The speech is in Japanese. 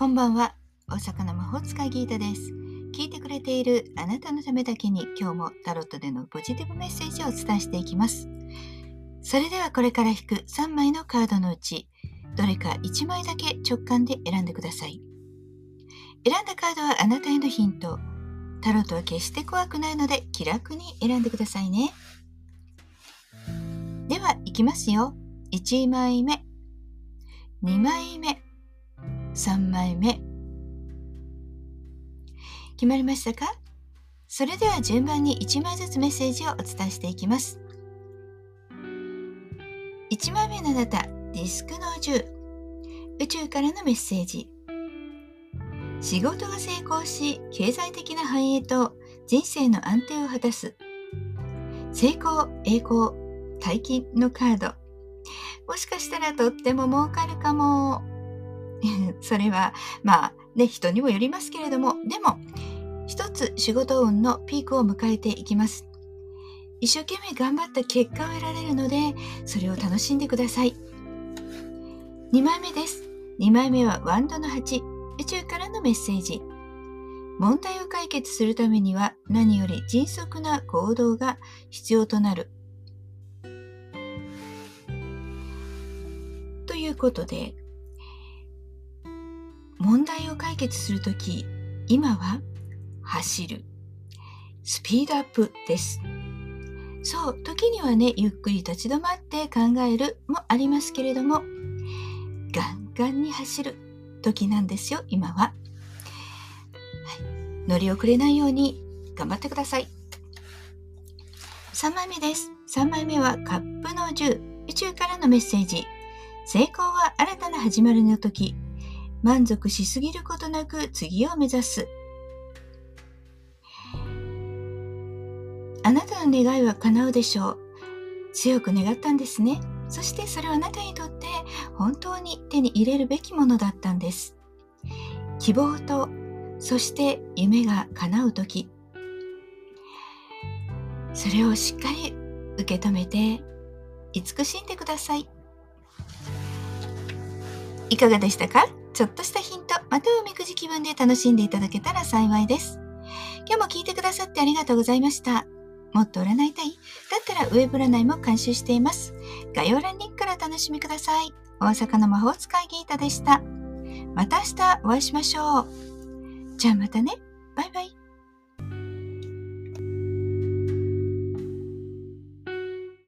こんばんは。大阪の魔法使いギータです。聞いてくれているあなたのためだけに今日もタロットでのポジティブメッセージをお伝えしていきます。それではこれから引く3枚のカードのうちどれか1枚だけ直感で選んでください。選んだカードはあなたへのヒント。タロットは決して怖くないので気楽に選んでくださいね。ではいきますよ。1枚目。2枚目。3枚目。決まりましたか？それでは順番に1枚ずつメッセージをお伝えしていきます。1枚目のあなたディスクの10宇宙からのメッセージ。仕事が成功し経済的な繁栄と人生の安定を果たす。成功栄光大金のカード。もしかしたらとっても儲かるかも。それはまあね人にもよりますけれどもでも一つ仕事運のピークを迎えていきます。一生懸命頑張った結果を得られるのでそれを楽しんでください。2枚目です。2枚目はワンドの8宇宙からのメッセージ。問題を解決するためには何より迅速な行動が必要となる。ということで問題を解決するとき、今は走る。スピードアップです。そう、時にはね、ゆっくり立ち止まって考えるもありますけれども、ガンガンに走る時なんですよ、今は。はい、乗り遅れないように頑張ってください。3枚目です。3枚目はカップの10、宇宙からのメッセージ。成功は新たな始まりの時。満足しすぎることなく次を目指す。あなたの願いは叶うでしょう。強く願ったんですね。そしてそれはあなたにとって本当に手に入れるべきものだったんです。希望と、そして夢が叶う時、それをしっかり受け止めて慈しんでください。いかがでしたか？ちょっとしたヒント、またおみくじ気分で楽しんでいただけたら幸いです。今日も聞いてくださってありがとうございました。もっと占いたい？だったらウェブ占いも監修しています。概要欄リンクからお楽しみください。大阪の魔法使いギータでした。また明日お会いしましょう。じゃあまたね。バイバイ。